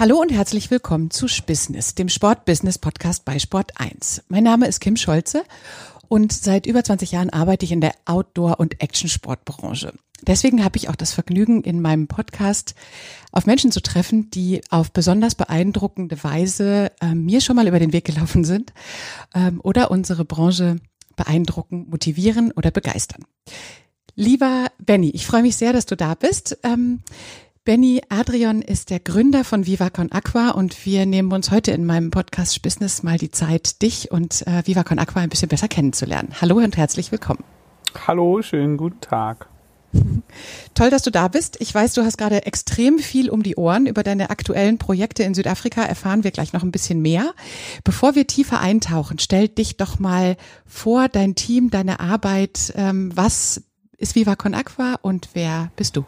Hallo und herzlich willkommen zu Spissness, dem Sport-Business-Podcast bei Sport 1. Mein Name ist Kim Scholze und seit über 20 Jahren arbeite ich in der Outdoor- und Action-Sportbranche. Deswegen habe ich auch das Vergnügen, in meinem Podcast auf Menschen zu treffen, die auf besonders beeindruckende Weise äh, mir schon mal über den Weg gelaufen sind ähm, oder unsere Branche beeindrucken, motivieren oder begeistern. Lieber Benny, ich freue mich sehr, dass du da bist. Ähm, Benny Adrian ist der Gründer von Viva Con Aqua und wir nehmen uns heute in meinem Podcast Business mal die Zeit, dich und äh, Viva Con Aqua ein bisschen besser kennenzulernen. Hallo und herzlich willkommen. Hallo, schönen guten Tag. Toll, dass du da bist. Ich weiß, du hast gerade extrem viel um die Ohren. Über deine aktuellen Projekte in Südafrika erfahren wir gleich noch ein bisschen mehr. Bevor wir tiefer eintauchen, stell dich doch mal vor, dein Team, deine Arbeit. Ähm, was ist Viva Aqua und wer bist du?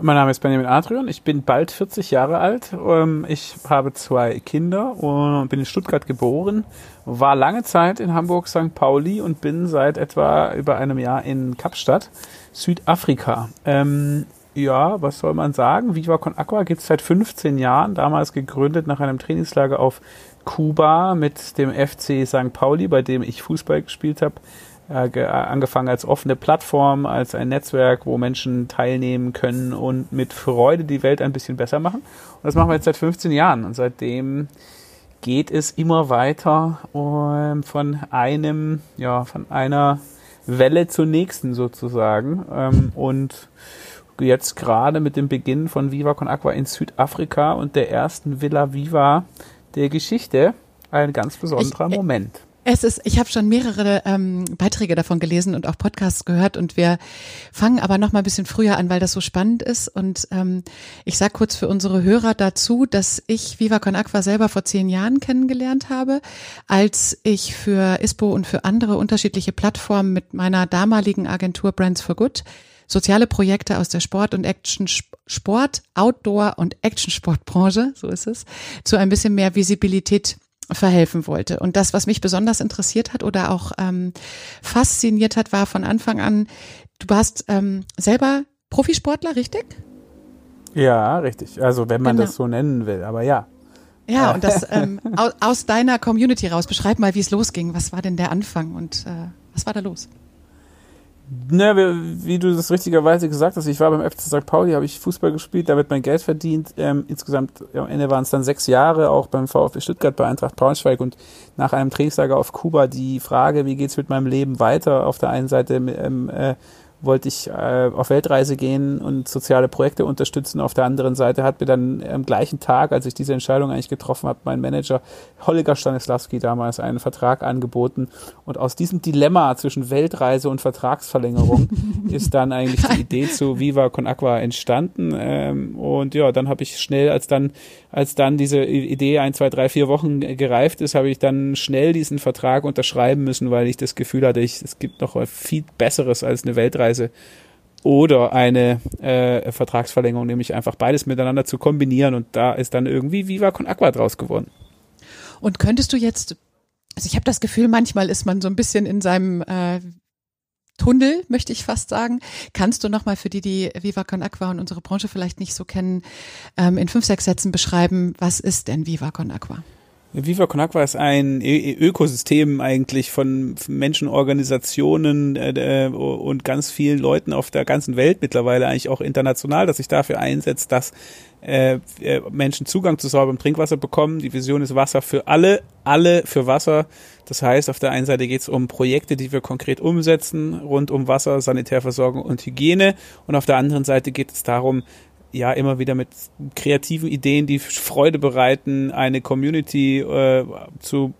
Mein Name ist Benjamin Adrian, ich bin bald 40 Jahre alt. Ähm, ich habe zwei Kinder und bin in Stuttgart geboren, war lange Zeit in Hamburg St. Pauli und bin seit etwa über einem Jahr in Kapstadt, Südafrika. Ähm, ja, was soll man sagen? Viva Con Aqua gibt es seit 15 Jahren, damals gegründet nach einem Trainingslager auf Kuba mit dem FC St. Pauli, bei dem ich Fußball gespielt habe angefangen als offene Plattform, als ein Netzwerk, wo Menschen teilnehmen können und mit Freude die Welt ein bisschen besser machen. Und das machen wir jetzt seit 15 Jahren und seitdem geht es immer weiter um, von einem, ja, von einer Welle zur nächsten sozusagen. Ähm, und jetzt gerade mit dem Beginn von Viva Con Aqua in Südafrika und der ersten Villa Viva der Geschichte ein ganz besonderer ich, Moment. Es ist, ich habe schon mehrere ähm, Beiträge davon gelesen und auch Podcasts gehört und wir fangen aber noch mal ein bisschen früher an, weil das so spannend ist. Und ähm, ich sage kurz für unsere Hörer dazu, dass ich Viva Con Aqua selber vor zehn Jahren kennengelernt habe, als ich für ISPO und für andere unterschiedliche Plattformen mit meiner damaligen Agentur Brands for Good soziale Projekte aus der Sport- und Action Sport, Outdoor- und Action-Sportbranche, so ist es, zu ein bisschen mehr Visibilität verhelfen wollte. Und das, was mich besonders interessiert hat oder auch ähm, fasziniert hat, war von Anfang an, du warst ähm, selber Profisportler, richtig? Ja, richtig. Also wenn man genau. das so nennen will, aber ja. Ja, und das ähm, aus, aus deiner Community raus, beschreib mal, wie es losging. Was war denn der Anfang und äh, was war da los? Na, wie, du das richtigerweise gesagt hast, ich war beim FC St. Pauli, habe ich Fußball gespielt, damit mein Geld verdient. Ähm, insgesamt am Ende waren es dann sechs Jahre, auch beim VfB Stuttgart, bei Eintracht Braunschweig und nach einem Trainingslager auf Kuba die Frage, wie geht's mit meinem Leben weiter? Auf der einen Seite ähm, äh, wollte ich äh, auf Weltreise gehen und soziale Projekte unterstützen. Auf der anderen Seite hat mir dann am gleichen Tag, als ich diese Entscheidung eigentlich getroffen habe, mein Manager Holger Stanislawski damals einen Vertrag angeboten. Und aus diesem Dilemma zwischen Weltreise und Vertragsverlängerung ist dann eigentlich die Idee zu Viva Con Aqua entstanden. Ähm, und ja, dann habe ich schnell, als dann, als dann diese Idee ein, zwei, drei, vier Wochen gereift ist, habe ich dann schnell diesen Vertrag unterschreiben müssen, weil ich das Gefühl hatte, ich, es gibt noch viel Besseres als eine Weltreise oder eine äh, Vertragsverlängerung, nämlich einfach beides miteinander zu kombinieren und da ist dann irgendwie Viva Con Aqua draus geworden. Und könntest du jetzt, also ich habe das Gefühl, manchmal ist man so ein bisschen in seinem äh, Tunnel, möchte ich fast sagen. Kannst du nochmal für die, die Viva Con Aqua und unsere Branche vielleicht nicht so kennen, ähm, in fünf, sechs Sätzen beschreiben, was ist denn Viva Con Aqua? Viva Con Aqua ist ein Ökosystem eigentlich von Menschen, Organisationen äh, und ganz vielen Leuten auf der ganzen Welt mittlerweile eigentlich auch international, dass sich dafür einsetzt, dass äh, äh, Menschen Zugang zu sauberem Trinkwasser bekommen. Die Vision ist Wasser für alle, alle für Wasser. Das heißt, auf der einen Seite geht es um Projekte, die wir konkret umsetzen, rund um Wasser, Sanitärversorgung und Hygiene. Und auf der anderen Seite geht es darum, ja immer wieder mit kreativen Ideen, die Freude bereiten, eine Community äh, zu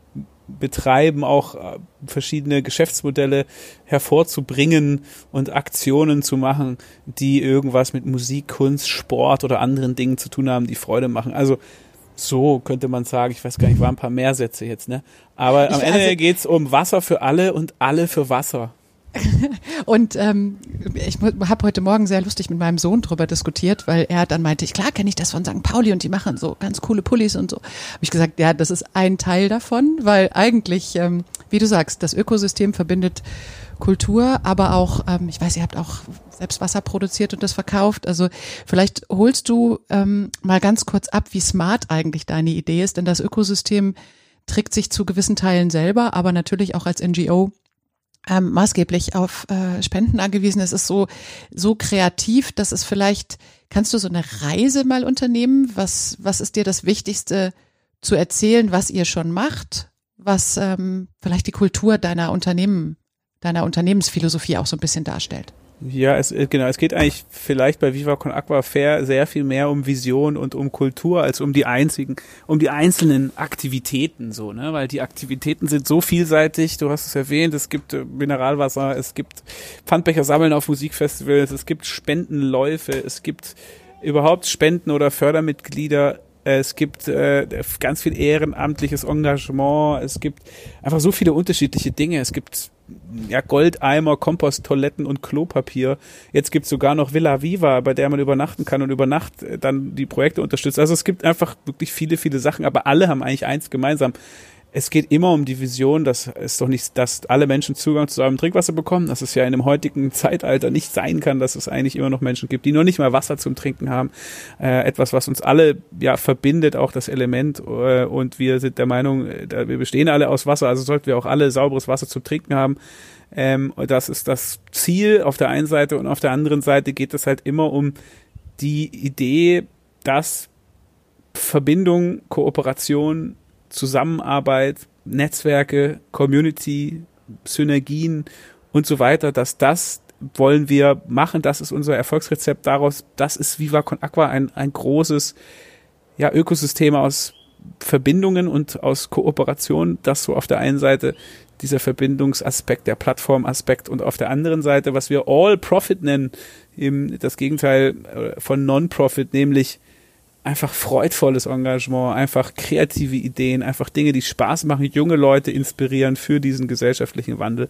betreiben, auch äh, verschiedene Geschäftsmodelle hervorzubringen und Aktionen zu machen, die irgendwas mit Musik, Kunst, Sport oder anderen Dingen zu tun haben, die Freude machen. Also so könnte man sagen, ich weiß gar nicht, waren ein paar mehr Sätze jetzt, ne? Aber am ich, Ende also, geht's um Wasser für alle und alle für Wasser. und ähm, ich habe heute Morgen sehr lustig mit meinem Sohn drüber diskutiert, weil er dann meinte, ich klar kenne ich das von St. Pauli und die machen so ganz coole Pullis und so. Habe ich gesagt, ja, das ist ein Teil davon, weil eigentlich ähm, wie du sagst, das Ökosystem verbindet Kultur, aber auch, ähm, ich weiß, ihr habt auch selbst Wasser produziert und das verkauft. Also vielleicht holst du ähm, mal ganz kurz ab, wie smart eigentlich deine Idee ist, denn das Ökosystem trägt sich zu gewissen Teilen selber, aber natürlich auch als NGO ähm, maßgeblich auf äh, Spenden angewiesen. Es ist so so kreativ, dass es vielleicht kannst du so eine Reise mal unternehmen. Was was ist dir das Wichtigste zu erzählen, was ihr schon macht, was ähm, vielleicht die Kultur deiner Unternehmen deiner Unternehmensphilosophie auch so ein bisschen darstellt? Ja, es, äh, genau, es geht eigentlich vielleicht bei Viva Con Aqua Fair sehr viel mehr um Vision und um Kultur als um die einzigen, um die einzelnen Aktivitäten so, ne, weil die Aktivitäten sind so vielseitig, du hast es erwähnt, es gibt äh, Mineralwasser, es gibt Pfandbecher sammeln auf Musikfestivals, es gibt Spendenläufe, es gibt überhaupt Spenden oder Fördermitglieder es gibt äh, ganz viel ehrenamtliches Engagement. Es gibt einfach so viele unterschiedliche Dinge. Es gibt ja, Goldeimer, Komposttoiletten und Klopapier. Jetzt gibt's sogar noch Villa Viva, bei der man übernachten kann und über Nacht äh, dann die Projekte unterstützt. Also es gibt einfach wirklich viele, viele Sachen, aber alle haben eigentlich eins gemeinsam es geht immer um die Vision, dass es doch nicht, dass alle Menschen Zugang zu sauberem Trinkwasser bekommen, dass es ja in dem heutigen Zeitalter nicht sein kann, dass es eigentlich immer noch Menschen gibt, die noch nicht mal Wasser zum Trinken haben. Äh, etwas, was uns alle ja verbindet, auch das Element. Äh, und wir sind der Meinung, äh, wir bestehen alle aus Wasser, also sollten wir auch alle sauberes Wasser zum Trinken haben. Ähm, das ist das Ziel auf der einen Seite und auf der anderen Seite geht es halt immer um die Idee, dass Verbindung, Kooperation Zusammenarbeit, Netzwerke, Community, Synergien und so weiter, dass das wollen wir machen, das ist unser Erfolgsrezept daraus, das ist Viva Con Aqua ein, ein großes ja, Ökosystem aus Verbindungen und aus Kooperation, das so auf der einen Seite dieser Verbindungsaspekt, der Plattformaspekt und auf der anderen Seite, was wir All Profit nennen, eben das Gegenteil äh, von Non-Profit, nämlich einfach freudvolles Engagement, einfach kreative Ideen, einfach Dinge, die Spaß machen, junge Leute inspirieren für diesen gesellschaftlichen Wandel.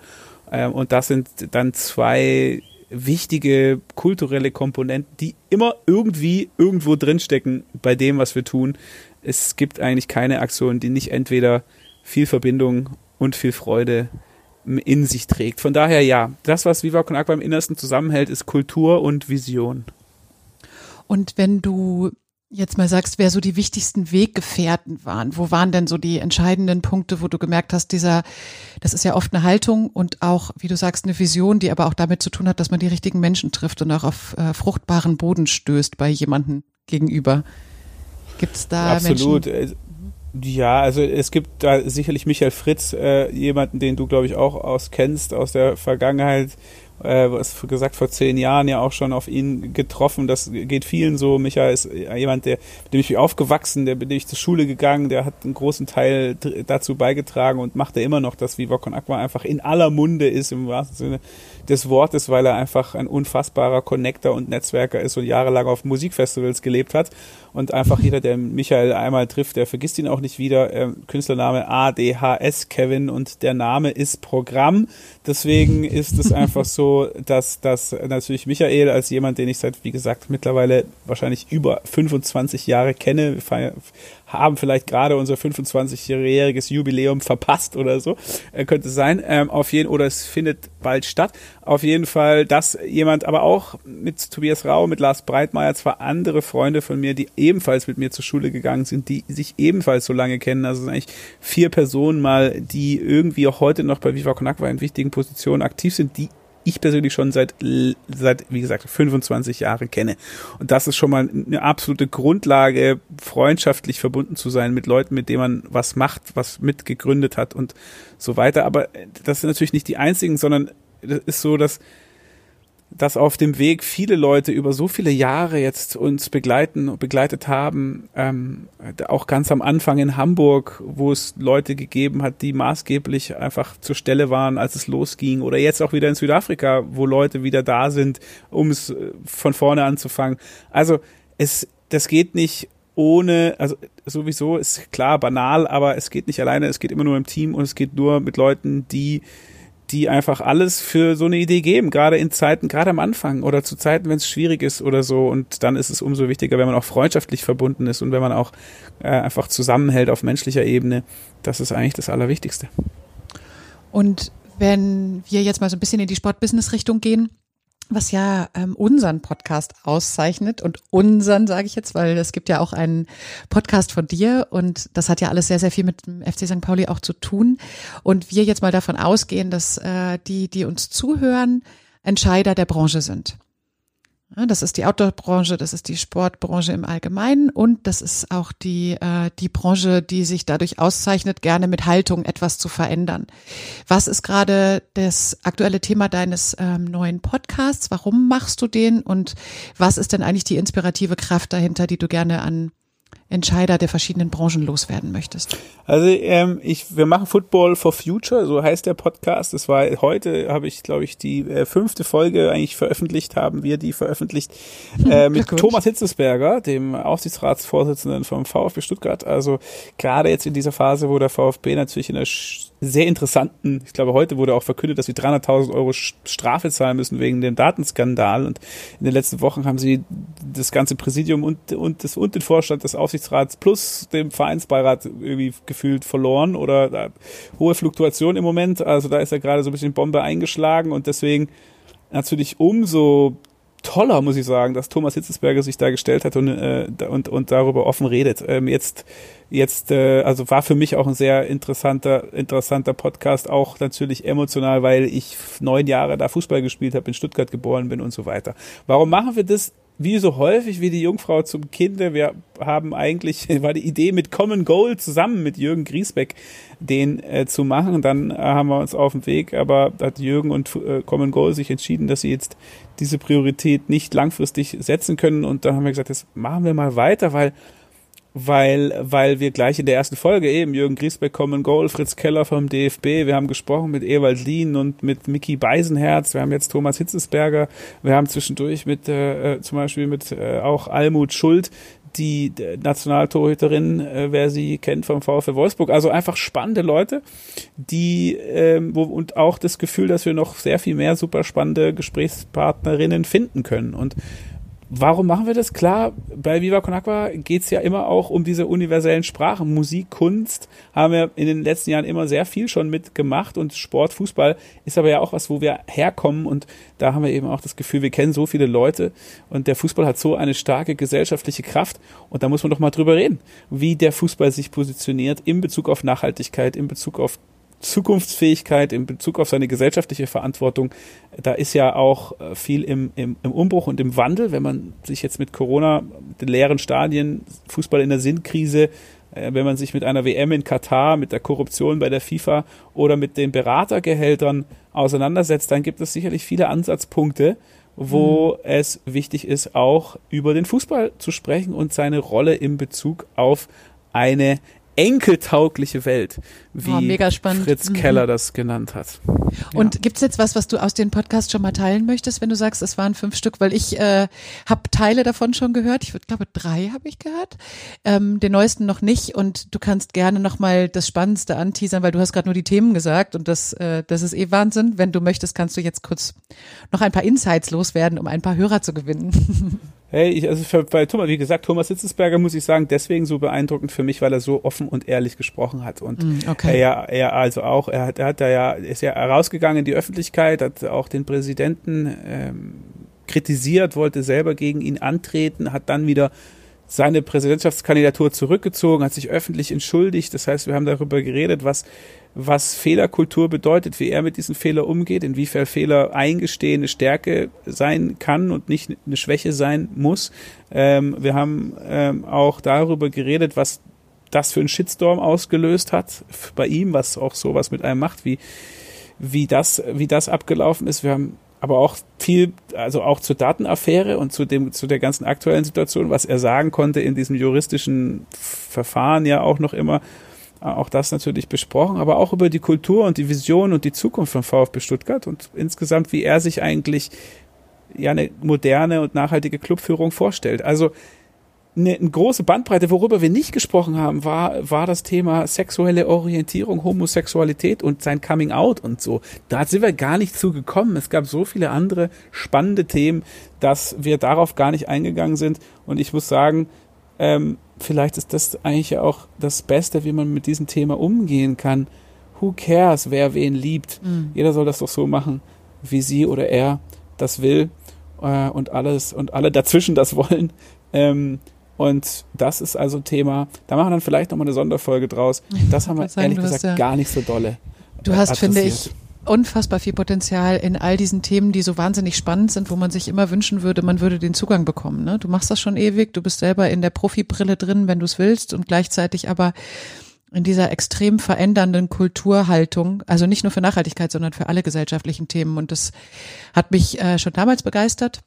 Ähm, und das sind dann zwei wichtige kulturelle Komponenten, die immer irgendwie irgendwo drinstecken bei dem, was wir tun. Es gibt eigentlich keine Aktion, die nicht entweder viel Verbindung und viel Freude in sich trägt. Von daher ja, das, was Viva Con Aqua im Innersten zusammenhält, ist Kultur und Vision. Und wenn du jetzt mal sagst, wer so die wichtigsten Weggefährten waren. Wo waren denn so die entscheidenden Punkte, wo du gemerkt hast, dieser, das ist ja oft eine Haltung und auch, wie du sagst, eine Vision, die aber auch damit zu tun hat, dass man die richtigen Menschen trifft und auch auf äh, fruchtbaren Boden stößt bei jemandem gegenüber. Gibt es da Absolut. Menschen? Äh, ja, also es gibt da sicherlich Michael Fritz, äh, jemanden, den du, glaube ich, auch aus kennst aus der Vergangenheit, äh, was gesagt vor zehn Jahren ja auch schon auf ihn getroffen. Das geht vielen so. Michael ist jemand, der, mit dem ich aufgewachsen, der bin ich zur Schule gegangen, der hat einen großen Teil dazu beigetragen und macht er immer noch, dass Viva Con Aqua einfach in aller Munde ist im wahrsten Sinne des Wortes, weil er einfach ein unfassbarer Connector und Netzwerker ist und jahrelang auf Musikfestivals gelebt hat. Und einfach jeder, der Michael einmal trifft, der vergisst ihn auch nicht wieder. Ähm, Künstlername ADHS Kevin und der Name ist Programm. Deswegen ist es einfach so, dass, dass natürlich Michael als jemand, den ich seit, wie gesagt, mittlerweile wahrscheinlich über 25 Jahre kenne, haben vielleicht gerade unser 25-jähriges Jubiläum verpasst oder so. Äh, könnte sein. Ähm, auf jeden oder es findet bald statt. Auf jeden Fall, dass jemand, aber auch mit Tobias Rau, mit Lars Breitmeier, zwei andere Freunde von mir, die ebenfalls mit mir zur Schule gegangen sind, die sich ebenfalls so lange kennen. Also sind eigentlich vier Personen mal, die irgendwie auch heute noch bei Viva Con Aqua in wichtigen Positionen aktiv sind, die ich persönlich schon seit, seit, wie gesagt, 25 Jahren kenne. Und das ist schon mal eine absolute Grundlage, freundschaftlich verbunden zu sein mit Leuten, mit denen man was macht, was mitgegründet hat und so weiter. Aber das sind natürlich nicht die einzigen, sondern das ist so, dass dass auf dem Weg viele Leute über so viele Jahre jetzt uns begleiten begleitet haben, ähm, auch ganz am Anfang in Hamburg, wo es Leute gegeben hat, die maßgeblich einfach zur Stelle waren, als es losging, oder jetzt auch wieder in Südafrika, wo Leute wieder da sind, um es äh, von vorne anzufangen. Also es, das geht nicht ohne, also sowieso ist klar banal, aber es geht nicht alleine, es geht immer nur im Team und es geht nur mit Leuten, die die einfach alles für so eine Idee geben, gerade in Zeiten, gerade am Anfang oder zu Zeiten, wenn es schwierig ist oder so. Und dann ist es umso wichtiger, wenn man auch freundschaftlich verbunden ist und wenn man auch äh, einfach zusammenhält auf menschlicher Ebene. Das ist eigentlich das Allerwichtigste. Und wenn wir jetzt mal so ein bisschen in die Sportbusiness-Richtung gehen, was ja ähm, unseren Podcast auszeichnet und unseren sage ich jetzt, weil es gibt ja auch einen Podcast von dir und das hat ja alles sehr sehr viel mit dem FC St. Pauli auch zu tun und wir jetzt mal davon ausgehen, dass äh, die die uns zuhören Entscheider der Branche sind. Das ist die Outdoor-Branche, das ist die Sportbranche im Allgemeinen und das ist auch die, äh, die Branche, die sich dadurch auszeichnet, gerne mit Haltung etwas zu verändern. Was ist gerade das aktuelle Thema deines ähm, neuen Podcasts? Warum machst du den und was ist denn eigentlich die inspirative Kraft dahinter, die du gerne an Entscheider der verschiedenen Branchen loswerden möchtest? Also ähm, ich, wir machen Football for Future, so heißt der Podcast. Das war heute, habe ich, glaube ich, die äh, fünfte Folge eigentlich veröffentlicht, haben wir die veröffentlicht äh, mit Thomas Hitzesberger, dem Aufsichtsratsvorsitzenden vom VfB Stuttgart. Also gerade jetzt in dieser Phase, wo der VfB natürlich in der sehr interessanten, ich glaube, heute wurde auch verkündet, dass sie 300.000 Euro Strafe zahlen müssen wegen dem Datenskandal. Und in den letzten Wochen haben sie das ganze Präsidium und, und, das, und den Vorstand des Aufsichtsrats plus dem Vereinsbeirat irgendwie gefühlt verloren oder da, hohe Fluktuation im Moment. Also da ist ja gerade so ein bisschen Bombe eingeschlagen und deswegen natürlich umso toller, muss ich sagen, dass Thomas Hitzesberger sich da gestellt hat und, äh, und, und darüber offen redet. Ähm, jetzt, jetzt, äh, also war für mich auch ein sehr interessanter, interessanter Podcast, auch natürlich emotional, weil ich neun Jahre da Fußball gespielt habe, in Stuttgart geboren bin und so weiter. Warum machen wir das? Wie so häufig wie die Jungfrau zum Kinde, wir haben eigentlich, war die Idee mit Common Goal zusammen mit Jürgen Griesbeck den äh, zu machen. Dann äh, haben wir uns auf dem Weg, aber hat Jürgen und äh, Common Goal sich entschieden, dass sie jetzt diese Priorität nicht langfristig setzen können. Und da haben wir gesagt, das machen wir mal weiter, weil weil, weil wir gleich in der ersten Folge eben Jürgen Griesbeck, Common Goal, Fritz Keller vom DFB, wir haben gesprochen mit Ewald Lien und mit Mickey Beisenherz, wir haben jetzt Thomas Hitzesberger, wir haben zwischendurch mit äh, äh zum Beispiel mit äh, auch Almut Schuld, die Nationaltorhüterin, äh, wer sie kennt vom VfL Wolfsburg. Also einfach spannende Leute, die ähm, wo, und auch das Gefühl, dass wir noch sehr viel mehr super spannende Gesprächspartnerinnen finden können. Und Warum machen wir das? Klar, bei Viva Con Aqua geht's ja immer auch um diese universellen Sprachen. Musik, Kunst haben wir in den letzten Jahren immer sehr viel schon mitgemacht und Sport, Fußball ist aber ja auch was, wo wir herkommen und da haben wir eben auch das Gefühl, wir kennen so viele Leute und der Fußball hat so eine starke gesellschaftliche Kraft und da muss man doch mal drüber reden, wie der Fußball sich positioniert in Bezug auf Nachhaltigkeit, in Bezug auf Zukunftsfähigkeit in Bezug auf seine gesellschaftliche Verantwortung, da ist ja auch äh, viel im, im, im Umbruch und im Wandel. Wenn man sich jetzt mit Corona, mit den leeren Stadien, Fußball in der Sinnkrise, äh, wenn man sich mit einer WM in Katar, mit der Korruption bei der FIFA oder mit den Beratergehältern auseinandersetzt, dann gibt es sicherlich viele Ansatzpunkte, wo mhm. es wichtig ist, auch über den Fußball zu sprechen und seine Rolle in Bezug auf eine enkeltaugliche Welt, wie oh, Fritz mhm. Keller das genannt hat. Und ja. gibt's jetzt was, was du aus den Podcasts schon mal teilen möchtest, wenn du sagst, es waren fünf Stück? Weil ich äh, habe Teile davon schon gehört. Ich glaube, drei habe ich gehört. Ähm, den neuesten noch nicht. Und du kannst gerne noch mal das Spannendste anteasern, weil du hast gerade nur die Themen gesagt und das, äh, das ist eh Wahnsinn. Wenn du möchtest, kannst du jetzt kurz noch ein paar Insights loswerden, um ein paar Hörer zu gewinnen. Hey, ich, also für, bei Thomas, wie gesagt, Thomas Hitzesberger muss ich sagen, deswegen so beeindruckend für mich, weil er so offen und ehrlich gesprochen hat und mm, okay. er, er also auch, er hat, er hat da ja, ist ja rausgegangen in die Öffentlichkeit, hat auch den Präsidenten ähm, kritisiert, wollte selber gegen ihn antreten, hat dann wieder seine Präsidentschaftskandidatur zurückgezogen, hat sich öffentlich entschuldigt. Das heißt, wir haben darüber geredet, was was Fehlerkultur bedeutet, wie er mit diesen Fehlern umgeht, inwiefern Fehler eingestehen eine Stärke sein kann und nicht eine Schwäche sein muss. Ähm, wir haben ähm, auch darüber geredet, was das für ein Shitstorm ausgelöst hat bei ihm, was auch sowas mit einem macht, wie, wie, das, wie das abgelaufen ist. Wir haben aber auch viel, also auch zur Datenaffäre und zu dem, zu der ganzen aktuellen Situation, was er sagen konnte in diesem juristischen Verfahren ja auch noch immer auch das natürlich besprochen, aber auch über die Kultur und die Vision und die Zukunft von VfB Stuttgart und insgesamt, wie er sich eigentlich ja eine moderne und nachhaltige Clubführung vorstellt. Also eine, eine große Bandbreite, worüber wir nicht gesprochen haben, war, war das Thema sexuelle Orientierung, Homosexualität und sein Coming Out und so. Da sind wir gar nicht zugekommen. Es gab so viele andere spannende Themen, dass wir darauf gar nicht eingegangen sind. Und ich muss sagen, ähm, vielleicht ist das eigentlich auch das Beste, wie man mit diesem Thema umgehen kann. who cares, wer wen liebt? Mhm. Jeder soll das doch so machen, wie sie oder er das will äh, und alles und alle dazwischen das wollen. Ähm, und das ist also ein Thema, da machen wir dann vielleicht nochmal eine Sonderfolge draus. Das haben wir sagen, ehrlich gesagt ja, gar nicht so dolle. Du hast, finde ich, unfassbar viel Potenzial in all diesen Themen, die so wahnsinnig spannend sind, wo man sich immer wünschen würde, man würde den Zugang bekommen. Ne? Du machst das schon ewig, du bist selber in der Profibrille drin, wenn du es willst und gleichzeitig aber in dieser extrem verändernden Kulturhaltung, also nicht nur für Nachhaltigkeit, sondern für alle gesellschaftlichen Themen. Und das hat mich äh, schon damals begeistert.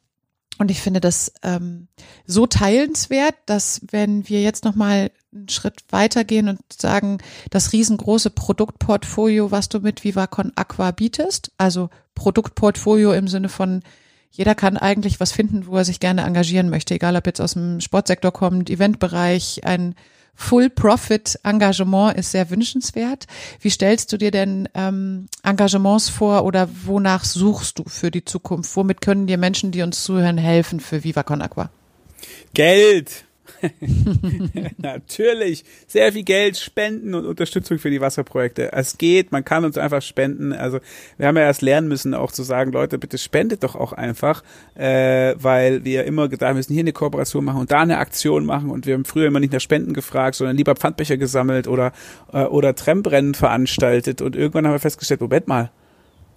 Und ich finde das ähm, so teilenswert, dass wenn wir jetzt nochmal einen Schritt weitergehen und sagen, das riesengroße Produktportfolio, was du mit Vivacon Aqua bietest, also Produktportfolio im Sinne von jeder kann eigentlich was finden, wo er sich gerne engagieren möchte, egal ob jetzt aus dem Sportsektor kommt, Eventbereich, ein Full-Profit-Engagement ist sehr wünschenswert. Wie stellst du dir denn ähm, Engagements vor oder wonach suchst du für die Zukunft? Womit können dir Menschen, die uns zuhören, helfen für Viva Con Aqua? Geld. Natürlich. Sehr viel Geld, Spenden und Unterstützung für die Wasserprojekte. Es geht, man kann uns einfach spenden. Also wir haben ja erst lernen müssen, auch zu sagen, Leute, bitte spendet doch auch einfach, äh, weil wir immer gedacht müssen, hier eine Kooperation machen und da eine Aktion machen. Und wir haben früher immer nicht nach Spenden gefragt, sondern lieber Pfandbecher gesammelt oder, äh, oder Trembrennen veranstaltet. Und irgendwann haben wir festgestellt, Moment mal,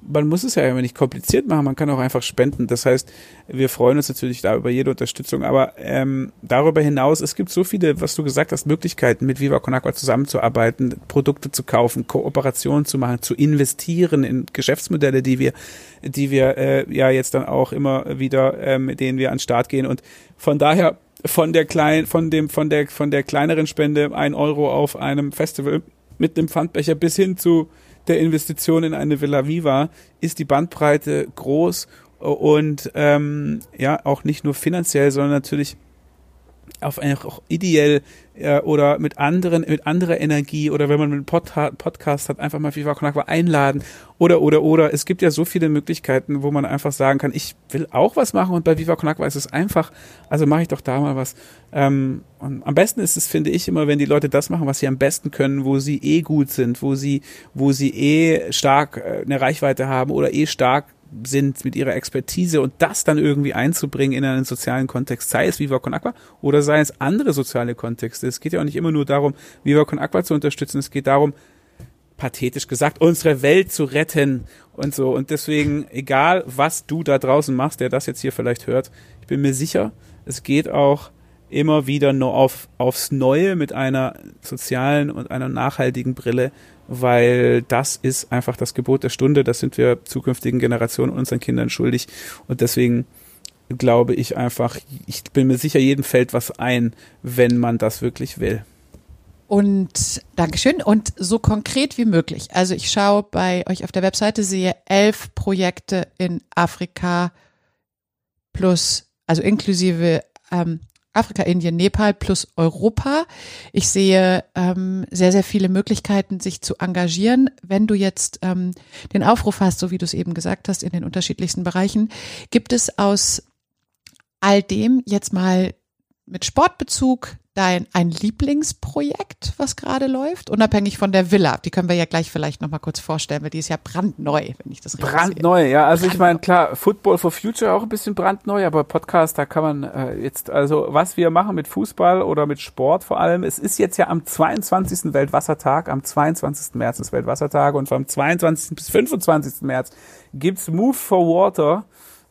man muss es ja immer nicht kompliziert machen, man kann auch einfach spenden. Das heißt, wir freuen uns natürlich da über jede Unterstützung, aber ähm, darüber hinaus, es gibt so viele, was du gesagt hast, Möglichkeiten, mit Viva Con Agua zusammenzuarbeiten, Produkte zu kaufen, Kooperationen zu machen, zu investieren in Geschäftsmodelle, die wir, die wir äh, ja jetzt dann auch immer wieder, äh, mit denen wir an den Start gehen. Und von daher von der kleinen, von dem, von der, von der kleineren Spende ein Euro auf einem Festival mit einem Pfandbecher bis hin zu der Investition in eine Villa Viva ist die Bandbreite groß und ähm, ja auch nicht nur finanziell, sondern natürlich auf einfach auch ideell äh, oder mit anderen, mit anderer Energie oder wenn man einen Pod Podcast hat, einfach mal Viva Con einladen oder, oder, oder. Es gibt ja so viele Möglichkeiten, wo man einfach sagen kann, ich will auch was machen und bei Viva Con ist es einfach, also mache ich doch da mal was. Ähm, und am besten ist es, finde ich, immer, wenn die Leute das machen, was sie am besten können, wo sie eh gut sind, wo sie, wo sie eh stark äh, eine Reichweite haben oder eh stark sind mit ihrer Expertise und das dann irgendwie einzubringen in einen sozialen Kontext, sei es Viva Con Aqua oder sei es andere soziale Kontexte. Es geht ja auch nicht immer nur darum, Viva Con Aqua zu unterstützen, es geht darum, pathetisch gesagt, unsere Welt zu retten und so. Und deswegen, egal was du da draußen machst, der das jetzt hier vielleicht hört, ich bin mir sicher, es geht auch immer wieder nur auf, aufs Neue mit einer sozialen und einer nachhaltigen Brille weil das ist einfach das Gebot der Stunde. Das sind wir zukünftigen Generationen unseren Kindern schuldig. Und deswegen glaube ich einfach, ich bin mir sicher, jedem fällt was ein, wenn man das wirklich will. Und Dankeschön. Und so konkret wie möglich. Also ich schaue bei euch auf der Webseite, sehe elf Projekte in Afrika plus, also inklusive ähm, Afrika, Indien, Nepal plus Europa. Ich sehe ähm, sehr, sehr viele Möglichkeiten, sich zu engagieren. Wenn du jetzt ähm, den Aufruf hast, so wie du es eben gesagt hast, in den unterschiedlichsten Bereichen, gibt es aus all dem jetzt mal mit Sportbezug dein ein Lieblingsprojekt, was gerade läuft, unabhängig von der Villa? Die können wir ja gleich vielleicht noch mal kurz vorstellen, weil die ist ja brandneu, wenn ich das richtig Brandneu, sehe. ja. Also brandneu. ich meine, klar, Football for Future auch ein bisschen brandneu, aber Podcast, da kann man äh, jetzt, also was wir machen mit Fußball oder mit Sport vor allem, es ist jetzt ja am 22. Weltwassertag, am 22. März ist Weltwassertag und vom 22. bis 25. März gibt's Move for Water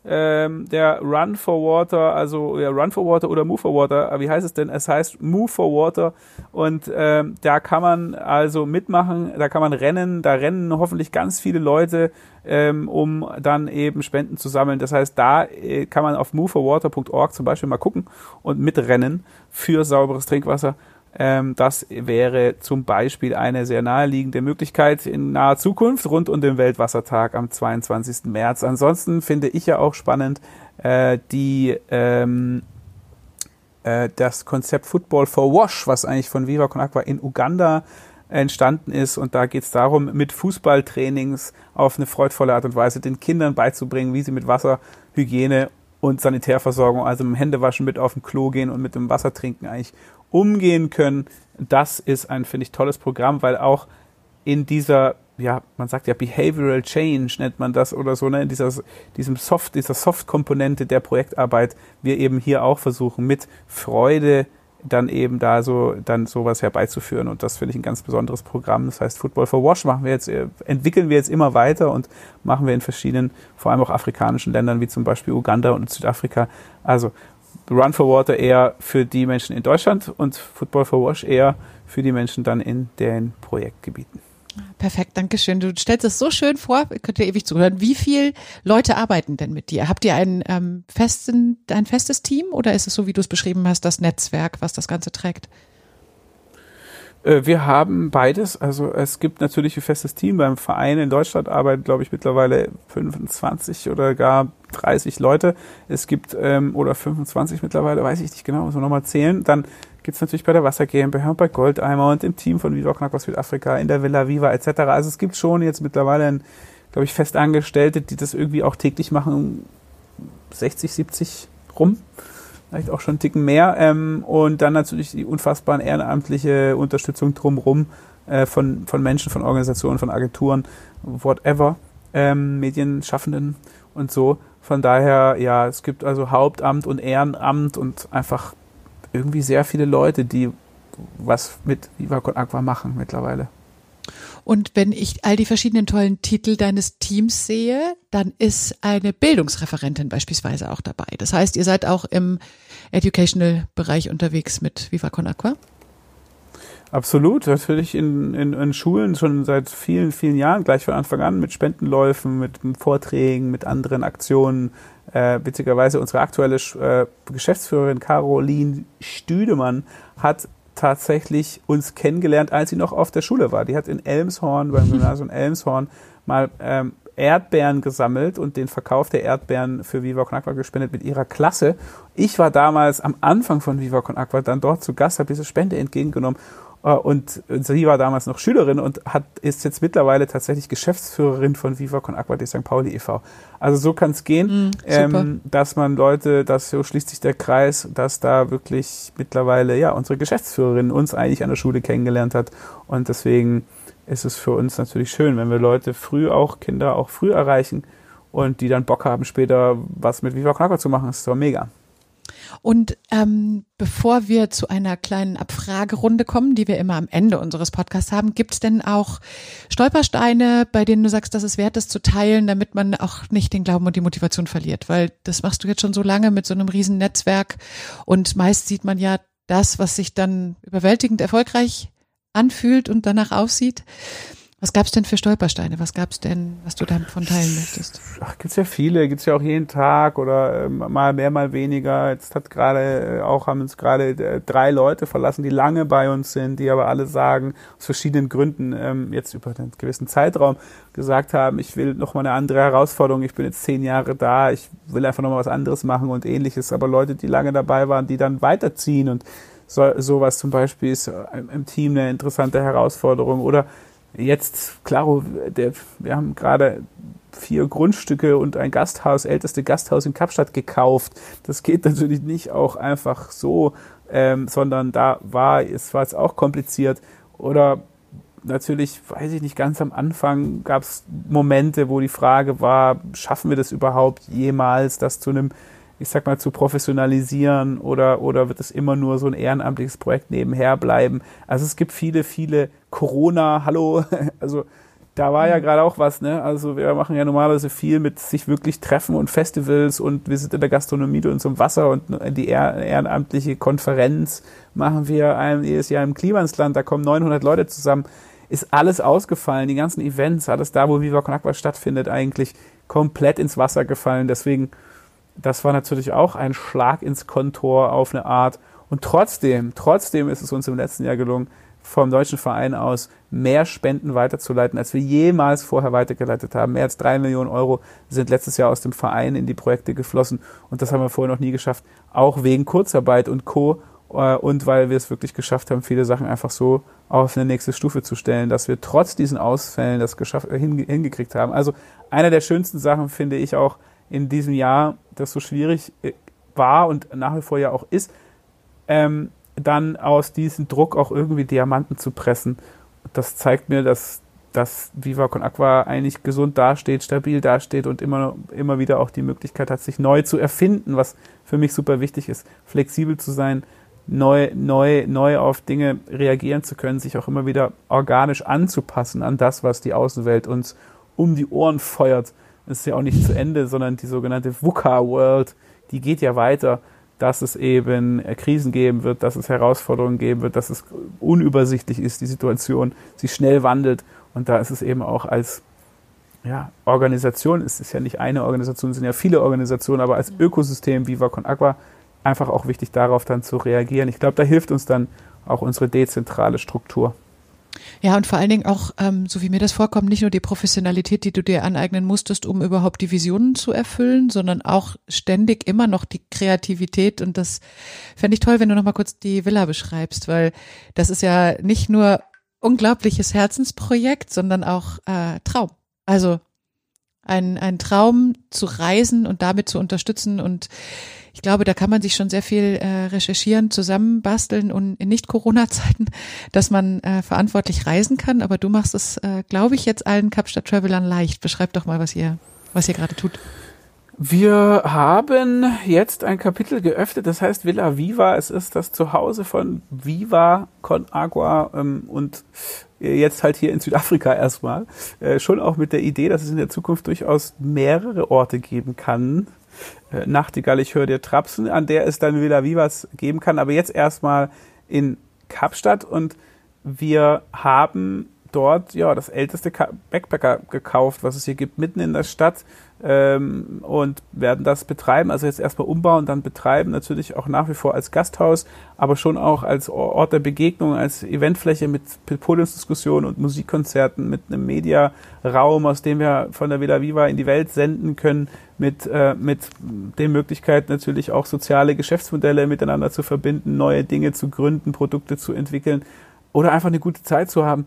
ähm, der Run for Water, also ja, Run for Water oder Move for Water, wie heißt es denn? Es heißt Move for Water und ähm, da kann man also mitmachen, da kann man rennen, da rennen hoffentlich ganz viele Leute, ähm, um dann eben Spenden zu sammeln. Das heißt, da äh, kann man auf moveforwater.org zum Beispiel mal gucken und mitrennen für sauberes Trinkwasser. Ähm, das wäre zum Beispiel eine sehr naheliegende Möglichkeit in naher Zukunft rund um den Weltwassertag am 22. März. Ansonsten finde ich ja auch spannend äh, die ähm, äh, das Konzept Football for Wash, was eigentlich von Viva Con Aqua in Uganda entstanden ist. Und da geht es darum, mit Fußballtrainings auf eine freudvolle Art und Weise den Kindern beizubringen, wie sie mit Wasser, Hygiene und Sanitärversorgung, also mit dem Händewaschen mit auf dem Klo gehen und mit dem Wasser trinken eigentlich umgehen können. Das ist ein, finde ich, tolles Programm, weil auch in dieser ja, man sagt ja Behavioral Change nennt man das oder so, ne, in dieser, diesem Soft, dieser Soft-Komponente der Projektarbeit wir eben hier auch versuchen, mit Freude dann eben da so, dann sowas herbeizuführen. Und das finde ich ein ganz besonderes Programm. Das heißt, Football for Wash machen wir jetzt, äh, entwickeln wir jetzt immer weiter und machen wir in verschiedenen, vor allem auch afrikanischen Ländern, wie zum Beispiel Uganda und Südafrika. Also, Run for Water eher für die Menschen in Deutschland und Football for Wash eher für die Menschen dann in den Projektgebieten. Perfekt, danke schön. Du stellst es so schön vor, könnt ihr ewig zuhören. Wie viele Leute arbeiten denn mit dir? Habt ihr ein, ähm, festen, ein festes Team oder ist es so, wie du es beschrieben hast, das Netzwerk, was das Ganze trägt? Äh, wir haben beides. Also es gibt natürlich ein festes Team. Beim Verein in Deutschland arbeiten, glaube ich, mittlerweile 25 oder gar 30 Leute. Es gibt, ähm, oder 25 mittlerweile, weiß ich nicht genau, muss man nochmal zählen. Dann gibt es natürlich bei der Wasser GmbH und bei Goldeimer und im Team von Viva aus Südafrika, in der Villa Viva etc. Also es gibt schon jetzt mittlerweile, glaube ich, Festangestellte, die das irgendwie auch täglich machen, 60, 70 rum. Vielleicht auch schon einen Ticken mehr. Ähm, und dann natürlich die unfassbaren ehrenamtliche Unterstützung drumherum äh, von, von Menschen, von Organisationen, von Agenturen, whatever, ähm, Medienschaffenden und so. Von daher, ja, es gibt also Hauptamt und Ehrenamt und einfach irgendwie sehr viele Leute, die was mit Viva Aqua machen mittlerweile. Und wenn ich all die verschiedenen tollen Titel deines Teams sehe, dann ist eine Bildungsreferentin beispielsweise auch dabei. Das heißt, ihr seid auch im Educational-Bereich unterwegs mit Viva Con Aqua? Absolut, natürlich in, in, in Schulen schon seit vielen, vielen Jahren, gleich von Anfang an, mit Spendenläufen, mit Vorträgen, mit anderen Aktionen, äh, witzigerweise unsere aktuelle äh, Geschäftsführerin Caroline Stüdemann hat tatsächlich uns kennengelernt, als sie noch auf der Schule war. Die hat in Elmshorn, beim Gymnasium Elmshorn, mal ähm, Erdbeeren gesammelt und den Verkauf der Erdbeeren für Viva Con Aqua gespendet mit ihrer Klasse. Ich war damals am Anfang von Viva Con Aqua dann dort zu Gast, habe diese Spende entgegengenommen und sie war damals noch Schülerin und hat, ist jetzt mittlerweile tatsächlich Geschäftsführerin von Viva Con Aqua de St. Pauli e.V. Also so kann es gehen, mm, ähm, dass man Leute, dass so schließt sich der Kreis, dass da wirklich mittlerweile ja unsere Geschäftsführerin uns eigentlich an der Schule kennengelernt hat und deswegen ist es für uns natürlich schön, wenn wir Leute früh auch Kinder auch früh erreichen und die dann Bock haben später was mit Viva Con Aqua zu machen, das ist doch mega. Und ähm, bevor wir zu einer kleinen Abfragerunde kommen, die wir immer am Ende unseres Podcasts haben, gibt es denn auch Stolpersteine, bei denen du sagst, dass es wert ist zu teilen, damit man auch nicht den Glauben und die Motivation verliert? Weil das machst du jetzt schon so lange mit so einem riesen Netzwerk und meist sieht man ja das, was sich dann überwältigend erfolgreich anfühlt und danach aussieht. Was gab es denn für Stolpersteine? Was gab es denn, was du davon teilen möchtest? Ach, gibt's ja viele, gibt's ja auch jeden Tag oder äh, mal mehr, mal weniger. Jetzt hat gerade äh, auch haben uns gerade äh, drei Leute verlassen, die lange bei uns sind, die aber alle sagen aus verschiedenen Gründen ähm, jetzt über einen gewissen Zeitraum gesagt haben, ich will noch mal eine andere Herausforderung. Ich bin jetzt zehn Jahre da, ich will einfach noch mal was anderes machen und ähnliches. Aber Leute, die lange dabei waren, die dann weiterziehen und so, sowas zum Beispiel ist im Team eine interessante Herausforderung oder Jetzt, klaro, der, wir haben gerade vier Grundstücke und ein Gasthaus, älteste Gasthaus in Kapstadt gekauft. Das geht natürlich nicht auch einfach so, ähm, sondern da war, es war jetzt auch kompliziert. Oder natürlich, weiß ich nicht, ganz am Anfang gab es Momente, wo die Frage war, schaffen wir das überhaupt jemals, das zu einem ich sag mal, zu professionalisieren oder, oder wird es immer nur so ein ehrenamtliches Projekt nebenher bleiben? Also es gibt viele, viele Corona, hallo, also da war ja mhm. gerade auch was, ne? Also wir machen ja normalerweise viel mit sich wirklich treffen und Festivals und wir sind in der Gastronomie und zum Wasser und die ehrenamtliche Konferenz machen wir ein, jedes Jahr im Klimansland, da kommen 900 Leute zusammen. Ist alles ausgefallen, die ganzen Events, alles da, wo Viva Con Aqua stattfindet, eigentlich komplett ins Wasser gefallen. Deswegen das war natürlich auch ein Schlag ins Kontor auf eine Art. Und trotzdem, trotzdem ist es uns im letzten Jahr gelungen, vom deutschen Verein aus mehr Spenden weiterzuleiten, als wir jemals vorher weitergeleitet haben. Mehr als drei Millionen Euro sind letztes Jahr aus dem Verein in die Projekte geflossen und das haben wir vorher noch nie geschafft, auch wegen Kurzarbeit und Co. Äh, und weil wir es wirklich geschafft haben, viele Sachen einfach so auf eine nächste Stufe zu stellen, dass wir trotz diesen Ausfällen das geschafft, hingekriegt haben. Also einer der schönsten Sachen finde ich auch, in diesem Jahr, das so schwierig äh, war und nach wie vor ja auch ist, ähm, dann aus diesem Druck auch irgendwie Diamanten zu pressen. Das zeigt mir, dass dass Viva Con Aqua eigentlich gesund dasteht, stabil dasteht und immer, immer wieder auch die Möglichkeit hat, sich neu zu erfinden, was für mich super wichtig ist, flexibel zu sein, neu, neu, neu auf Dinge reagieren zu können, sich auch immer wieder organisch anzupassen an das, was die Außenwelt uns um die Ohren feuert. Ist ja auch nicht zu Ende, sondern die sogenannte VUCA-World, die geht ja weiter, dass es eben äh, Krisen geben wird, dass es Herausforderungen geben wird, dass es unübersichtlich ist, die Situation, sich schnell wandelt. Und da ist es eben auch als ja, Organisation, es ist ja nicht eine Organisation, es sind ja viele Organisationen, aber als Ökosystem Viva Con Agua einfach auch wichtig, darauf dann zu reagieren. Ich glaube, da hilft uns dann auch unsere dezentrale Struktur. Ja, und vor allen Dingen auch, ähm, so wie mir das vorkommt, nicht nur die Professionalität, die du dir aneignen musstest, um überhaupt die Visionen zu erfüllen, sondern auch ständig immer noch die Kreativität. Und das fände ich toll, wenn du nochmal kurz die Villa beschreibst, weil das ist ja nicht nur unglaubliches Herzensprojekt, sondern auch äh, Traum. Also ein, ein Traum zu reisen und damit zu unterstützen und ich glaube, da kann man sich schon sehr viel äh, recherchieren, zusammenbasteln und in Nicht-Corona-Zeiten, dass man äh, verantwortlich reisen kann. Aber du machst es, äh, glaube ich, jetzt allen Kapstadt-Travelern leicht. Beschreib doch mal, was ihr, was ihr gerade tut. Wir haben jetzt ein Kapitel geöffnet, das heißt Villa Viva. Es ist das Zuhause von Viva Con Agua ähm, und jetzt halt hier in Südafrika erstmal. Äh, schon auch mit der Idee, dass es in der Zukunft durchaus mehrere Orte geben kann, äh, Nachtigall, ich höre dir Trapsen, an der es dann Villa Vivas geben kann. Aber jetzt erstmal in Kapstadt und wir haben dort ja das älteste Backpacker gekauft, was es hier gibt, mitten in der Stadt ähm, und werden das betreiben. Also jetzt erstmal umbauen, dann betreiben, natürlich auch nach wie vor als Gasthaus, aber schon auch als Ort der Begegnung, als Eventfläche mit Podiumsdiskussionen und Musikkonzerten, mit einem Mediaraum, aus dem wir von der Villa Viva in die Welt senden können, mit, äh, mit den Möglichkeiten natürlich auch soziale Geschäftsmodelle miteinander zu verbinden, neue Dinge zu gründen, Produkte zu entwickeln oder einfach eine gute Zeit zu haben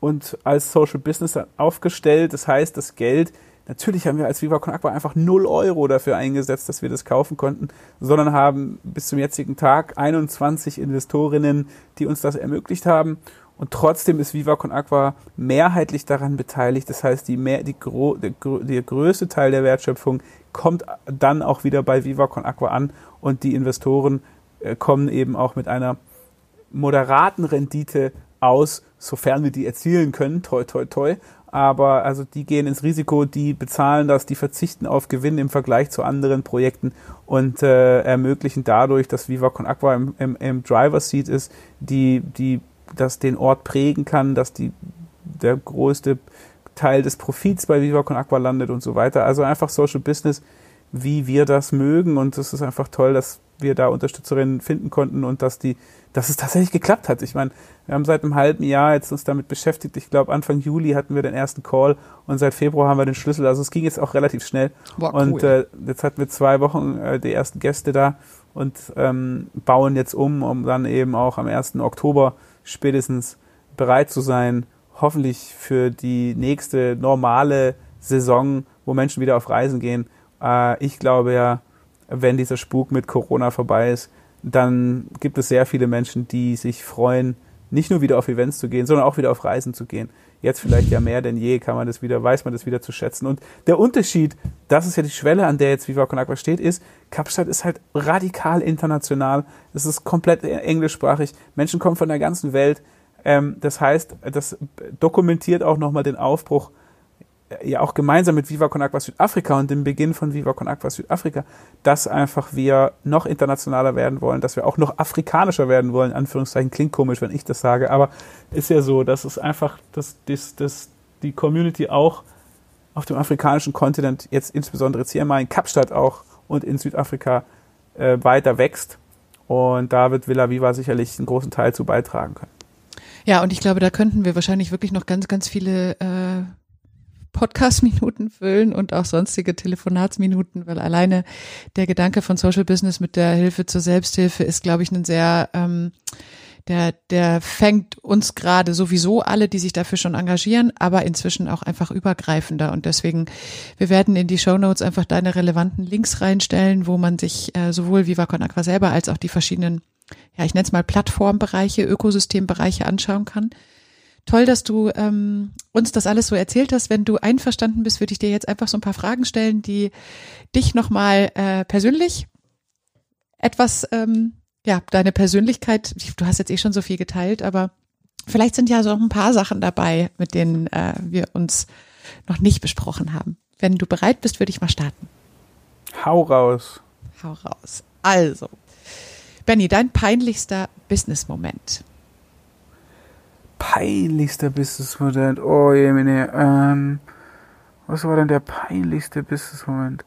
und als Social Business aufgestellt. Das heißt, das Geld Natürlich haben wir als Viva Con Aqua einfach 0 Euro dafür eingesetzt, dass wir das kaufen konnten, sondern haben bis zum jetzigen Tag 21 Investorinnen, die uns das ermöglicht haben. Und trotzdem ist Viva Con Aqua mehrheitlich daran beteiligt. Das heißt, die mehr, die, der, der größte Teil der Wertschöpfung kommt dann auch wieder bei Viva Con Aqua an und die Investoren äh, kommen eben auch mit einer moderaten Rendite aus, sofern wir die erzielen können. Toi, toi, toi aber also die gehen ins Risiko, die bezahlen das, die verzichten auf Gewinn im Vergleich zu anderen Projekten und äh, ermöglichen dadurch, dass Viva Con Aqua im, im, im Driver Seat ist, die, die das den Ort prägen kann, dass die der größte Teil des Profits bei Viva Con Aqua landet und so weiter. Also einfach Social Business, wie wir das mögen und es ist einfach toll, dass wir da Unterstützerinnen finden konnten und dass die dass es tatsächlich geklappt hat. Ich meine, wir haben seit einem halben Jahr jetzt uns damit beschäftigt. Ich glaube, Anfang Juli hatten wir den ersten Call und seit Februar haben wir den Schlüssel. Also es ging jetzt auch relativ schnell. Boah, cool. Und äh, jetzt hatten wir zwei Wochen äh, die ersten Gäste da und ähm, bauen jetzt um, um dann eben auch am 1. Oktober spätestens bereit zu sein, hoffentlich für die nächste normale Saison, wo Menschen wieder auf Reisen gehen. Äh, ich glaube ja, wenn dieser Spuk mit Corona vorbei ist, dann gibt es sehr viele Menschen, die sich freuen, nicht nur wieder auf Events zu gehen, sondern auch wieder auf Reisen zu gehen. Jetzt vielleicht ja mehr denn je kann man das wieder, weiß man das wieder zu schätzen. Und der Unterschied, das ist ja die Schwelle, an der jetzt Viva Con Agua steht, ist, Kapstadt ist halt radikal international. Es ist komplett englischsprachig. Menschen kommen von der ganzen Welt. Ähm, das heißt, das dokumentiert auch nochmal den Aufbruch ja auch gemeinsam mit Viva Con Aqua Südafrika und dem Beginn von Viva Con Aqua Südafrika, dass einfach wir noch internationaler werden wollen, dass wir auch noch afrikanischer werden wollen. Anführungszeichen klingt komisch, wenn ich das sage, aber ist ja so, dass es einfach, dass, dass, dass die Community auch auf dem afrikanischen Kontinent, jetzt insbesondere jetzt hier mal in Kapstadt auch und in Südafrika äh, weiter wächst. Und da wird Villa Viva sicherlich einen großen Teil zu beitragen können. Ja, und ich glaube, da könnten wir wahrscheinlich wirklich noch ganz, ganz viele äh, Podcast-Minuten füllen und auch sonstige Telefonatsminuten, weil alleine der Gedanke von Social Business mit der Hilfe zur Selbsthilfe ist, glaube ich, ein sehr, ähm, der, der fängt uns gerade sowieso alle, die sich dafür schon engagieren, aber inzwischen auch einfach übergreifender. Und deswegen, wir werden in die Show Notes einfach deine relevanten Links reinstellen, wo man sich äh, sowohl Viva Con Aqua selber als auch die verschiedenen, ja, ich nenne es mal Plattformbereiche, Ökosystembereiche anschauen kann. Toll, dass du ähm, uns das alles so erzählt hast. Wenn du einverstanden bist, würde ich dir jetzt einfach so ein paar Fragen stellen, die dich nochmal äh, persönlich etwas, ähm, ja, deine Persönlichkeit, du hast jetzt eh schon so viel geteilt, aber vielleicht sind ja so ein paar Sachen dabei, mit denen äh, wir uns noch nicht besprochen haben. Wenn du bereit bist, würde ich mal starten. Hau raus. Hau raus. Also, Benny, dein peinlichster Business-Moment peinlichster Business-Moment? Oh jemine, ähm, was war denn der peinlichste Business-Moment?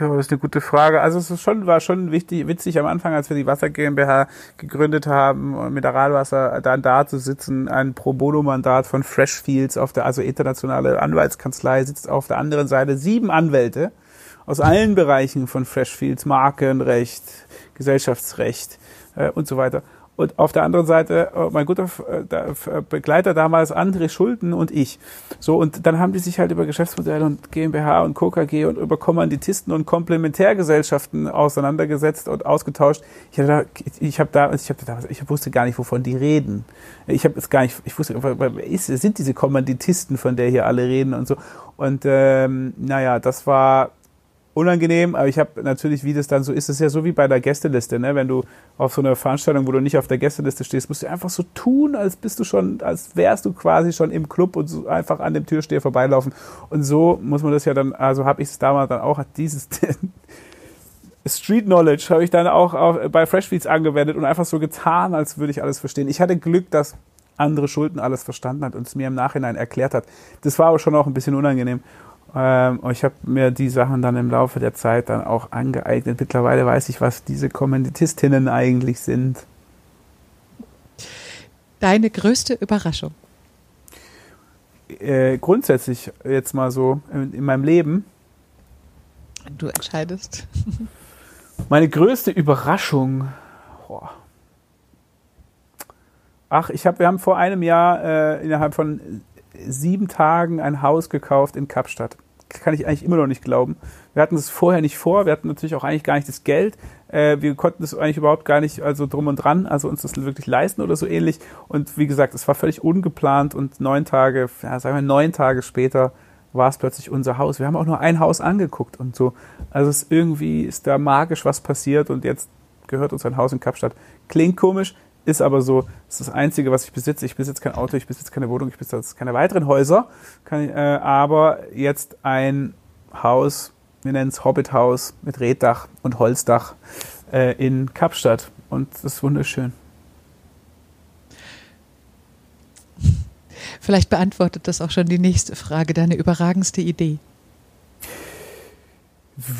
Ja, das ist eine gute Frage. Also es ist schon, war schon wichtig, witzig am Anfang, als wir die Wasser GmbH gegründet haben und Mineralwasser dann da zu sitzen, ein Pro Bono Mandat von Freshfields auf der, also internationale Anwaltskanzlei sitzt auf der anderen Seite sieben Anwälte aus allen Bereichen von Freshfields, Markenrecht, Gesellschaftsrecht äh, und so weiter. Und auf der anderen Seite äh, mein guter äh, Begleiter damals André Schulden und ich. So, und dann haben die sich halt über Geschäftsmodelle und GmbH und KKG und über Kommanditisten und Komplementärgesellschaften auseinandergesetzt und ausgetauscht. Ich da, ich habe da, ich habe da, ich wusste gar nicht, wovon die reden. Ich habe es gar nicht, ich wusste, sind diese Kommanditisten, von der hier alle reden und so. Und ähm, naja, das war unangenehm, aber ich habe natürlich, wie das dann so ist, das ist ja so wie bei der Gästeliste, ne? Wenn du auf so einer Veranstaltung, wo du nicht auf der Gästeliste stehst, musst du einfach so tun, als bist du schon, als wärst du quasi schon im Club und so einfach an dem Türsteher vorbeilaufen. Und so muss man das ja dann, also habe ich es damals dann auch, dieses Street Knowledge habe ich dann auch auf, bei Freshfeeds angewendet und einfach so getan, als würde ich alles verstehen. Ich hatte Glück, dass andere Schulden alles verstanden hat und es mir im Nachhinein erklärt hat. Das war aber schon auch ein bisschen unangenehm. Ähm, ich habe mir die Sachen dann im Laufe der Zeit dann auch angeeignet. Mittlerweile weiß ich, was diese Kommanditistinnen eigentlich sind. Deine größte Überraschung? Äh, grundsätzlich jetzt mal so in, in meinem Leben. Du entscheidest. Meine größte Überraschung. Boah. Ach, ich habe, wir haben vor einem Jahr äh, innerhalb von sieben Tagen ein Haus gekauft in Kapstadt. Kann ich eigentlich immer noch nicht glauben. Wir hatten es vorher nicht vor, wir hatten natürlich auch eigentlich gar nicht das Geld. Äh, wir konnten es eigentlich überhaupt gar nicht also drum und dran, also uns das wirklich leisten oder so ähnlich. Und wie gesagt, es war völlig ungeplant und neun Tage, ja, sagen wir neun Tage später war es plötzlich unser Haus. Wir haben auch nur ein Haus angeguckt und so. Also es irgendwie ist da magisch was passiert und jetzt gehört uns ein Haus in Kapstadt. Klingt komisch, ist aber so, das ist das Einzige, was ich besitze. Ich besitze kein Auto, ich besitze keine Wohnung, ich besitze keine weiteren Häuser. Kann, äh, aber jetzt ein Haus, wir nennen es Hobbithaus mit Reddach und Holzdach äh, in Kapstadt. Und das ist wunderschön. Vielleicht beantwortet das auch schon die nächste Frage, deine überragendste Idee.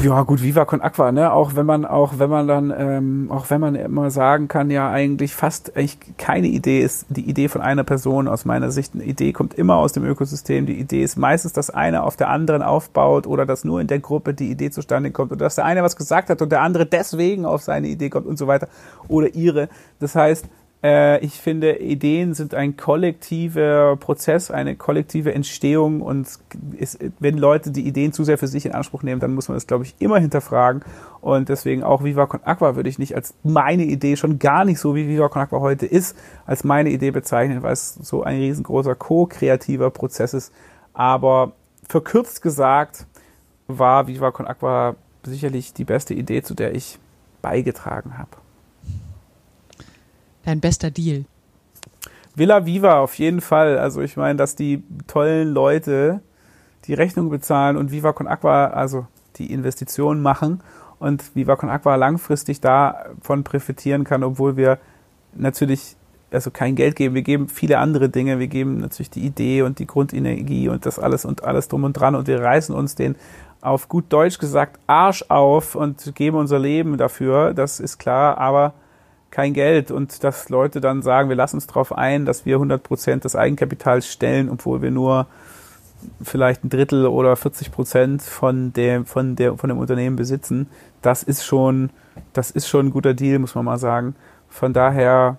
Ja gut, Viva con Aqua, ne? Auch wenn man, auch wenn man dann, ähm, auch wenn man immer sagen kann, ja eigentlich fast eigentlich keine Idee ist die Idee von einer Person aus meiner Sicht. Eine Idee kommt immer aus dem Ökosystem. Die Idee ist meistens, dass einer auf der anderen aufbaut oder dass nur in der Gruppe die Idee zustande kommt oder dass der eine was gesagt hat und der andere deswegen auf seine Idee kommt und so weiter oder ihre. Das heißt, ich finde, Ideen sind ein kollektiver Prozess, eine kollektive Entstehung und es, wenn Leute die Ideen zu sehr für sich in Anspruch nehmen, dann muss man das, glaube ich, immer hinterfragen. Und deswegen auch Viva Con Aqua würde ich nicht als meine Idee, schon gar nicht so wie Viva Con Aqua heute ist, als meine Idee bezeichnen, weil es so ein riesengroßer co-kreativer Prozess ist. Aber verkürzt gesagt war Viva Con Aqua sicherlich die beste Idee, zu der ich beigetragen habe. Dein bester Deal? Villa Viva auf jeden Fall. Also ich meine, dass die tollen Leute die Rechnung bezahlen und Viva Con Aqua, also die Investitionen machen und Viva Con Aqua langfristig davon profitieren kann, obwohl wir natürlich also kein Geld geben. Wir geben viele andere Dinge. Wir geben natürlich die Idee und die Grundenergie und das alles und alles drum und dran und wir reißen uns den auf gut Deutsch gesagt Arsch auf und geben unser Leben dafür. Das ist klar, aber kein Geld und dass Leute dann sagen, wir lassen uns darauf ein, dass wir 100 Prozent des Eigenkapitals stellen, obwohl wir nur vielleicht ein Drittel oder 40 Prozent von dem, von der, von dem Unternehmen besitzen. Das ist schon, das ist schon ein guter Deal, muss man mal sagen. Von daher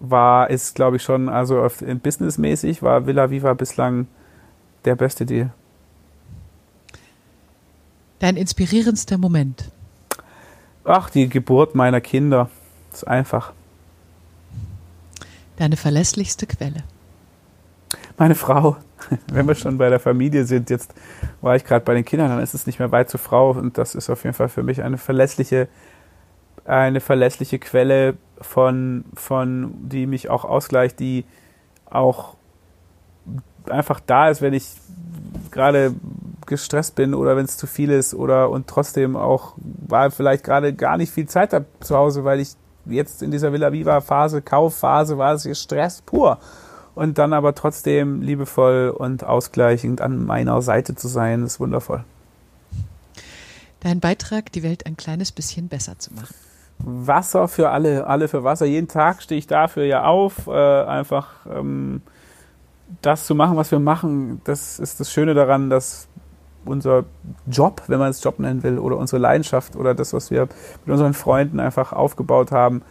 war, ist, glaube ich, schon, also businessmäßig war Villa Viva bislang der beste Deal. Dein inspirierendster Moment? Ach, die Geburt meiner Kinder. Das ist einfach. Deine verlässlichste Quelle? Meine Frau, wenn wir schon bei der Familie sind, jetzt war ich gerade bei den Kindern, dann ist es nicht mehr weit zur Frau und das ist auf jeden Fall für mich eine verlässliche, eine verlässliche Quelle von, von, die mich auch ausgleicht, die auch einfach da ist, wenn ich gerade gestresst bin oder wenn es zu viel ist oder und trotzdem auch war vielleicht gerade gar nicht viel Zeit habe zu Hause, weil ich jetzt in dieser Villa Viva Phase, Kaufphase war es Stress pur. Und dann aber trotzdem liebevoll und ausgleichend an meiner Seite zu sein, ist wundervoll. Dein Beitrag, die Welt ein kleines bisschen besser zu machen. Wasser für alle, alle für Wasser. Jeden Tag stehe ich dafür ja auf, äh, einfach ähm, das zu machen, was wir machen. Das ist das Schöne daran, dass unser Job, wenn man es Job nennen will, oder unsere Leidenschaft oder das, was wir mit unseren Freunden einfach aufgebaut haben,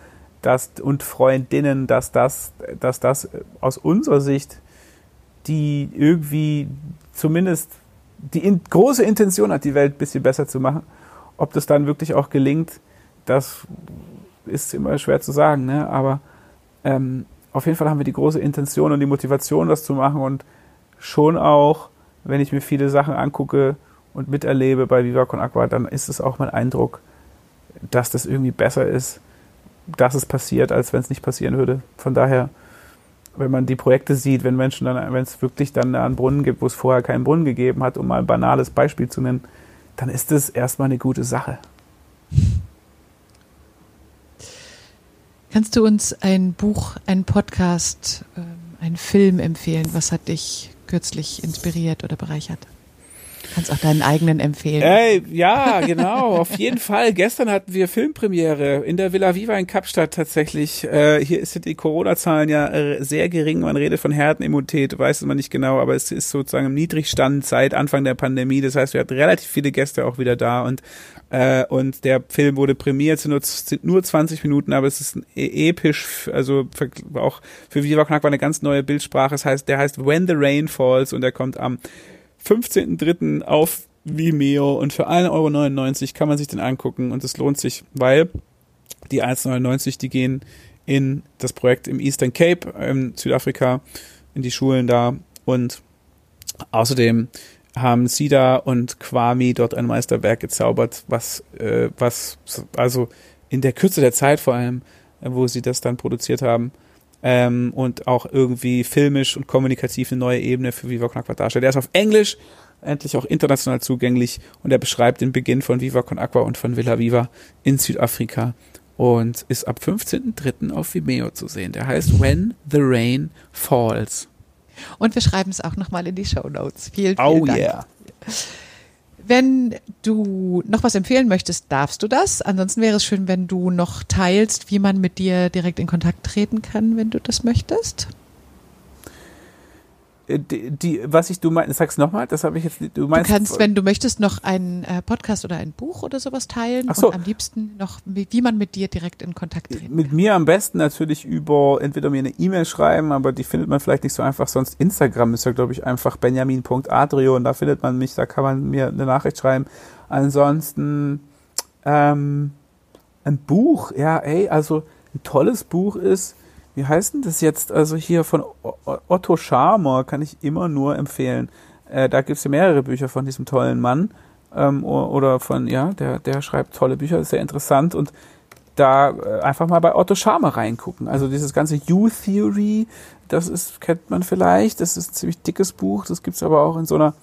dass, und Freundinnen, dass das, dass das aus unserer Sicht die irgendwie zumindest die in, große Intention hat, die Welt ein bisschen besser zu machen. Ob das dann wirklich auch gelingt, das ist immer schwer zu sagen, ne? aber ähm, auf jeden Fall haben wir die große Intention und die Motivation, das zu machen und schon auch wenn ich mir viele Sachen angucke und miterlebe bei Viva Con Aqua, dann ist es auch mein Eindruck, dass das irgendwie besser ist, dass es passiert, als wenn es nicht passieren würde. Von daher, wenn man die Projekte sieht, wenn Menschen dann, wenn es wirklich dann einen Brunnen gibt, wo es vorher keinen Brunnen gegeben hat, um mal ein banales Beispiel zu nennen, dann ist es erstmal eine gute Sache. Kannst du uns ein Buch, einen Podcast, ähm, einen Film empfehlen? Was hat dich kürzlich inspiriert oder bereichert? Kannst auch deinen eigenen empfehlen. Äh, ja, genau, auf jeden Fall. Gestern hatten wir Filmpremiere in der Villa Viva in Kapstadt tatsächlich. Äh, hier sind die Corona-Zahlen ja äh, sehr gering. Man redet von Herdenimmunität, weiß man nicht genau, aber es ist sozusagen im Niedrigstand seit Anfang der Pandemie. Das heißt, wir hatten relativ viele Gäste auch wieder da und äh, und der Film wurde prämiert, sind nur, sind nur 20 Minuten, aber es ist e-, episch, also auch für Viva Knack war eine ganz neue Bildsprache. Das heißt, der heißt When the Rain Falls und der kommt am 15.03. auf Vimeo und für 1,99 Euro kann man sich den angucken und es lohnt sich, weil die 1,99 die gehen in das Projekt im Eastern Cape in Südafrika, in die Schulen da und außerdem haben Sida und Kwame dort ein Meisterwerk gezaubert, was, äh, was also in der Kürze der Zeit vor allem, äh, wo sie das dann produziert haben, ähm, und auch irgendwie filmisch und kommunikativ eine neue Ebene für Viva Con Aqua darstellt. Der ist auf Englisch, endlich auch international zugänglich und er beschreibt den Beginn von Viva Con Aqua und von Villa Viva in Südafrika und ist ab 15.03. auf Vimeo zu sehen. Der heißt When the Rain Falls. Und wir schreiben es auch nochmal in die Show Notes. Vielen, vielen oh Dank. yeah. Wenn du noch was empfehlen möchtest, darfst du das. Ansonsten wäre es schön, wenn du noch teilst, wie man mit dir direkt in Kontakt treten kann, wenn du das möchtest. Äh, die, die, was ich, du meinst, sag's nochmal, das habe ich jetzt, du meinst. Du kannst, wenn du möchtest, noch einen äh, Podcast oder ein Buch oder sowas teilen Ach so. und am liebsten noch, wie, wie man mit dir direkt in Kontakt treten Mit kann. mir am besten natürlich über, entweder mir eine E-Mail schreiben, aber die findet man vielleicht nicht so einfach, sonst Instagram ist ja, glaube ich, einfach benjamin.adrio und da findet man mich, da kann man mir eine Nachricht schreiben. Ansonsten, ähm, ein Buch, ja, ey, also ein tolles Buch ist, wie heißt denn das jetzt? Also hier von Otto Scharmer kann ich immer nur empfehlen. Äh, da gibt es ja mehrere Bücher von diesem tollen Mann. Ähm, oder von, ja, der, der schreibt tolle Bücher, ist sehr interessant und da äh, einfach mal bei Otto Scharmer reingucken. Also dieses ganze You-Theory, das ist, kennt man vielleicht, das ist ein ziemlich dickes Buch, das gibt es aber auch in so einer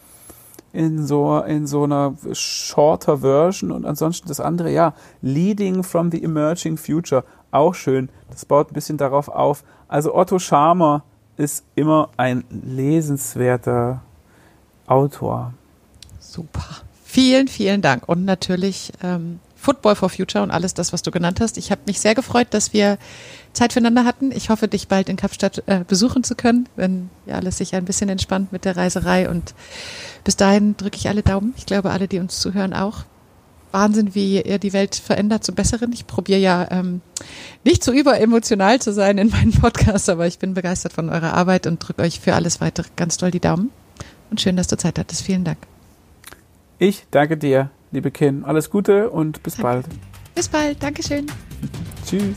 in so, in so einer shorter Version und ansonsten das andere, ja, Leading from the Emerging Future, auch schön. Das baut ein bisschen darauf auf. Also Otto Scharmer ist immer ein lesenswerter Autor. Super. Vielen, vielen Dank. Und natürlich ähm, Football for Future und alles das, was du genannt hast. Ich habe mich sehr gefreut, dass wir Zeit füreinander hatten. Ich hoffe, dich bald in Kapstadt äh, besuchen zu können, wenn ja alles sich ein bisschen entspannt mit der Reiserei. Und bis dahin drücke ich alle Daumen. Ich glaube, alle, die uns zuhören, auch. Wahnsinn, wie ihr die Welt verändert zum Besseren. Ich probiere ja ähm, nicht so überemotional zu sein in meinen Podcasts, aber ich bin begeistert von eurer Arbeit und drücke euch für alles weitere ganz doll die Daumen. Und schön, dass du Zeit hattest. Vielen Dank. Ich danke dir, liebe Kim. Alles Gute und bis Danke. bald. Bis bald. Dankeschön. Tschüss.